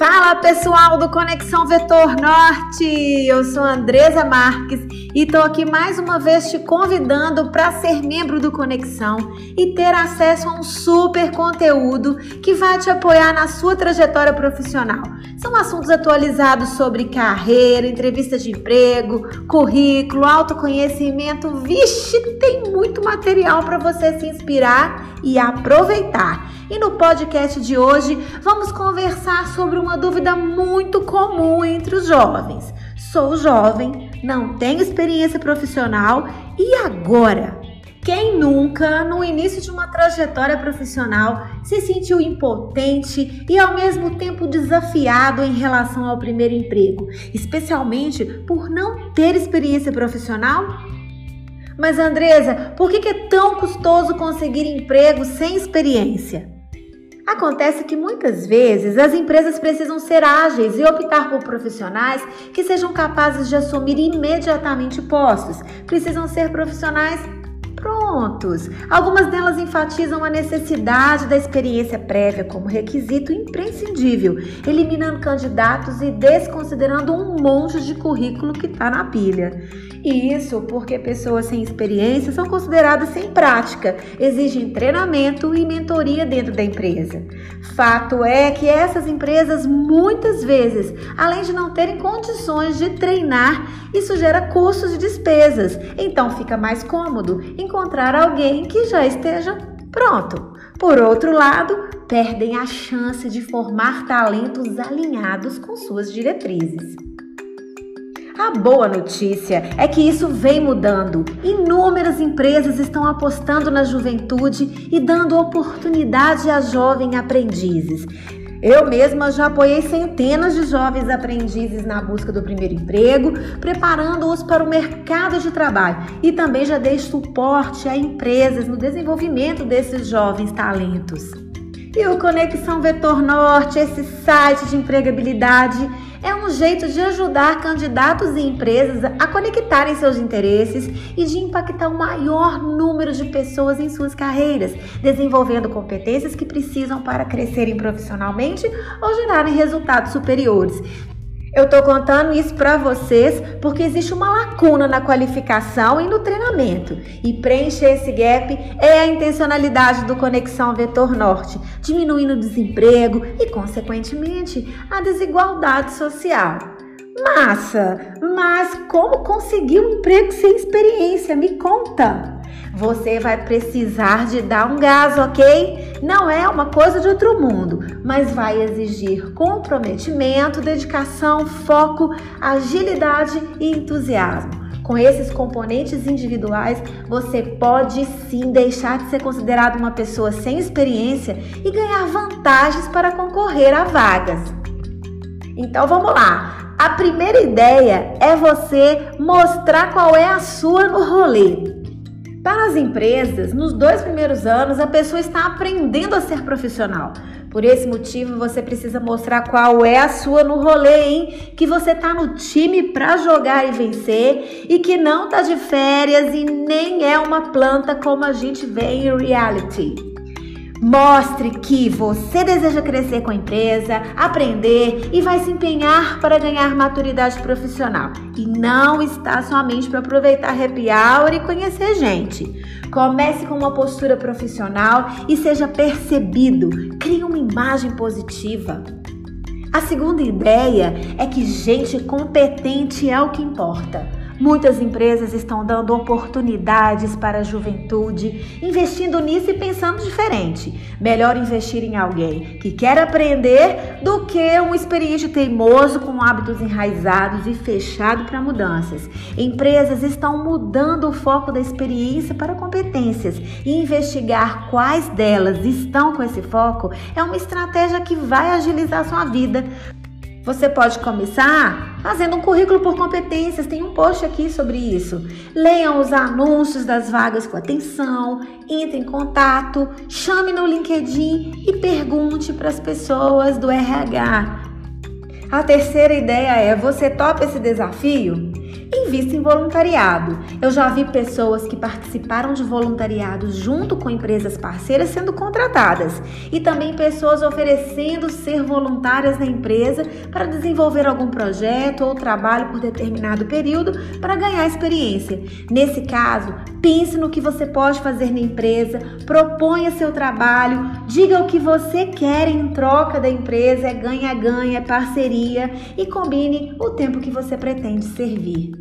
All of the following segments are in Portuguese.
Fala pessoal do Conexão Vetor Norte! Eu sou Andresa Marques e estou aqui mais uma vez te convidando para ser membro do Conexão e ter acesso a um super conteúdo que vai te apoiar na sua trajetória profissional. São assuntos atualizados sobre carreira, entrevistas de emprego, currículo, autoconhecimento. Vixe, tem muito material para você se inspirar e aproveitar. E no podcast de hoje vamos conversar sobre uma dúvida muito comum entre os jovens. Sou jovem, não tenho experiência profissional e agora? Quem nunca, no início de uma trajetória profissional, se sentiu impotente e ao mesmo tempo desafiado em relação ao primeiro emprego, especialmente por não ter experiência profissional? Mas Andresa, por que é tão custoso conseguir emprego sem experiência? Acontece que muitas vezes as empresas precisam ser ágeis e optar por profissionais que sejam capazes de assumir imediatamente postos. Precisam ser profissionais prontos. Algumas delas enfatizam a necessidade da experiência prévia como requisito imprescindível, eliminando candidatos e desconsiderando um monte de currículo que está na pilha. E isso porque pessoas sem experiência são consideradas sem prática, exigem treinamento e mentoria dentro da empresa. Fato é que essas empresas muitas vezes, além de não terem condições de treinar, isso gera custos e despesas. Então fica mais cômodo encontrar alguém que já esteja pronto. Por outro lado, perdem a chance de formar talentos alinhados com suas diretrizes. A boa notícia é que isso vem mudando. Inúmeras empresas estão apostando na juventude e dando oportunidade a jovens aprendizes. Eu mesma já apoiei centenas de jovens aprendizes na busca do primeiro emprego, preparando-os para o mercado de trabalho e também já dei suporte a empresas no desenvolvimento desses jovens talentos. E o Conexão Vetor Norte, esse site de empregabilidade, é um jeito de ajudar candidatos e empresas a conectarem seus interesses e de impactar o maior número de pessoas em suas carreiras, desenvolvendo competências que precisam para crescerem profissionalmente ou gerarem resultados superiores. Eu tô contando isso para vocês porque existe uma lacuna na qualificação e no treinamento. E preencher esse gap é a intencionalidade do Conexão Vetor Norte, diminuindo o desemprego e, consequentemente, a desigualdade social. Massa! Mas como conseguir um emprego sem experiência? Me conta! Você vai precisar de dar um gás, ok? Não é uma coisa de outro mundo, mas vai exigir comprometimento, dedicação, foco, agilidade e entusiasmo. Com esses componentes individuais, você pode sim deixar de ser considerado uma pessoa sem experiência e ganhar vantagens para concorrer a vagas. Então vamos lá. A primeira ideia é você mostrar qual é a sua no rolê. Para as empresas, nos dois primeiros anos, a pessoa está aprendendo a ser profissional. Por esse motivo, você precisa mostrar qual é a sua no rolê, hein? Que você tá no time para jogar e vencer e que não tá de férias e nem é uma planta como a gente vê em reality. Mostre que você deseja crescer com a empresa, aprender e vai se empenhar para ganhar maturidade profissional. E não está somente para aproveitar happy hour e conhecer gente. Comece com uma postura profissional e seja percebido. Crie uma imagem positiva. A segunda ideia é que gente competente é o que importa. Muitas empresas estão dando oportunidades para a juventude, investindo nisso e pensando diferente. Melhor investir em alguém que quer aprender do que um experiente teimoso com hábitos enraizados e fechado para mudanças. Empresas estão mudando o foco da experiência para competências e investigar quais delas estão com esse foco é uma estratégia que vai agilizar sua vida. Você pode começar fazendo um currículo por competências, tem um post aqui sobre isso. Leiam os anúncios das vagas com atenção, entre em contato, chame no LinkedIn e pergunte para as pessoas do RH. A terceira ideia é: você topa esse desafio? Invista em voluntariado. Eu já vi pessoas que participaram de voluntariado junto com empresas parceiras sendo contratadas e também pessoas oferecendo ser voluntárias na empresa para desenvolver algum projeto ou trabalho por determinado período para ganhar experiência. Nesse caso, pense no que você pode fazer na empresa, proponha seu trabalho, diga o que você quer em troca da empresa, é ganha-ganha, é parceria e combine o tempo que você pretende servir.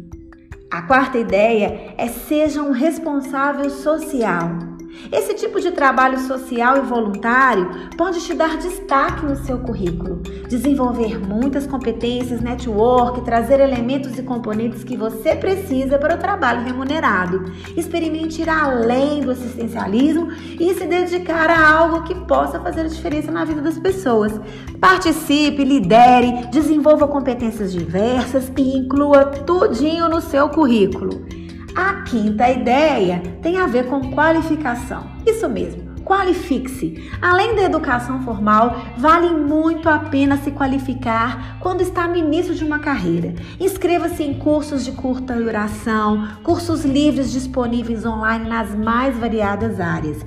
A quarta ideia é seja um responsável social. Esse tipo de trabalho social e voluntário pode te dar destaque no seu currículo, desenvolver muitas competências, network, trazer elementos e componentes que você precisa para o trabalho remunerado. Experimente ir além do assistencialismo e se dedicar a algo que possa fazer a diferença na vida das pessoas. Participe, lidere, desenvolva competências diversas e inclua tudinho no seu currículo. A quinta ideia tem a ver com qualificação. Isso mesmo. Qualifique-se. Além da educação formal, vale muito a pena se qualificar quando está no início de uma carreira. Inscreva-se em cursos de curta duração, cursos livres disponíveis online nas mais variadas áreas.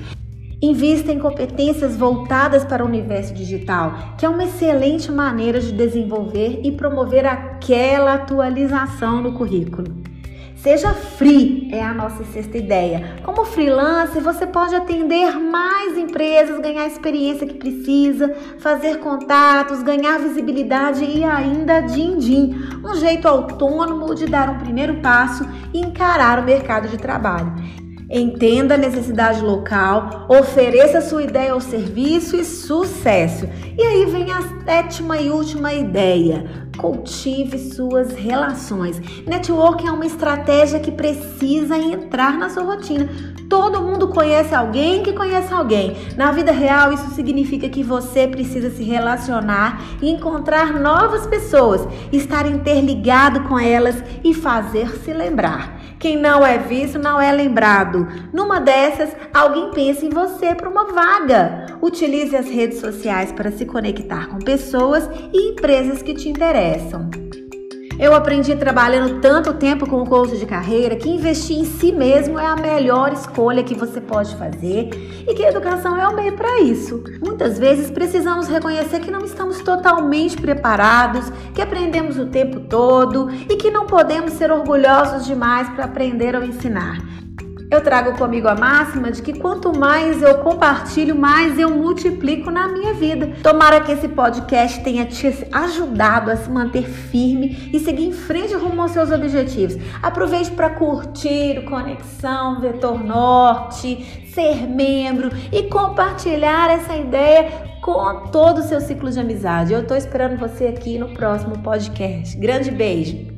Invista em competências voltadas para o universo digital, que é uma excelente maneira de desenvolver e promover aquela atualização no currículo. Seja free é a nossa sexta ideia. Como freelancer, você pode atender mais empresas, ganhar a experiência que precisa, fazer contatos, ganhar visibilidade e ainda din-din. Um jeito autônomo de dar um primeiro passo e encarar o mercado de trabalho. Entenda a necessidade local, ofereça sua ideia ao serviço e sucesso. E aí vem a sétima e última ideia: cultive suas relações. Networking é uma estratégia que precisa entrar na sua rotina. Todo mundo conhece alguém que conhece alguém. Na vida real, isso significa que você precisa se relacionar e encontrar novas pessoas, estar interligado com elas e fazer se lembrar. Quem não é visto não é lembrado. Numa dessas, alguém pensa em você para uma vaga. Utilize as redes sociais para se conectar com pessoas e empresas que te interessam. Eu aprendi trabalhando tanto tempo com o coach de carreira que investir em si mesmo é a melhor escolha que você pode fazer e que a educação é o meio para isso. Muitas vezes precisamos reconhecer que não estamos totalmente preparados, que aprendemos o tempo todo e que não podemos ser orgulhosos demais para aprender ou ensinar. Eu trago comigo a máxima de que quanto mais eu compartilho, mais eu multiplico na minha vida. Tomara que esse podcast tenha te ajudado a se manter firme e seguir em frente rumo aos seus objetivos. Aproveite para curtir o Conexão Vetor Norte, ser membro e compartilhar essa ideia com todo o seu ciclo de amizade. Eu estou esperando você aqui no próximo podcast. Grande beijo!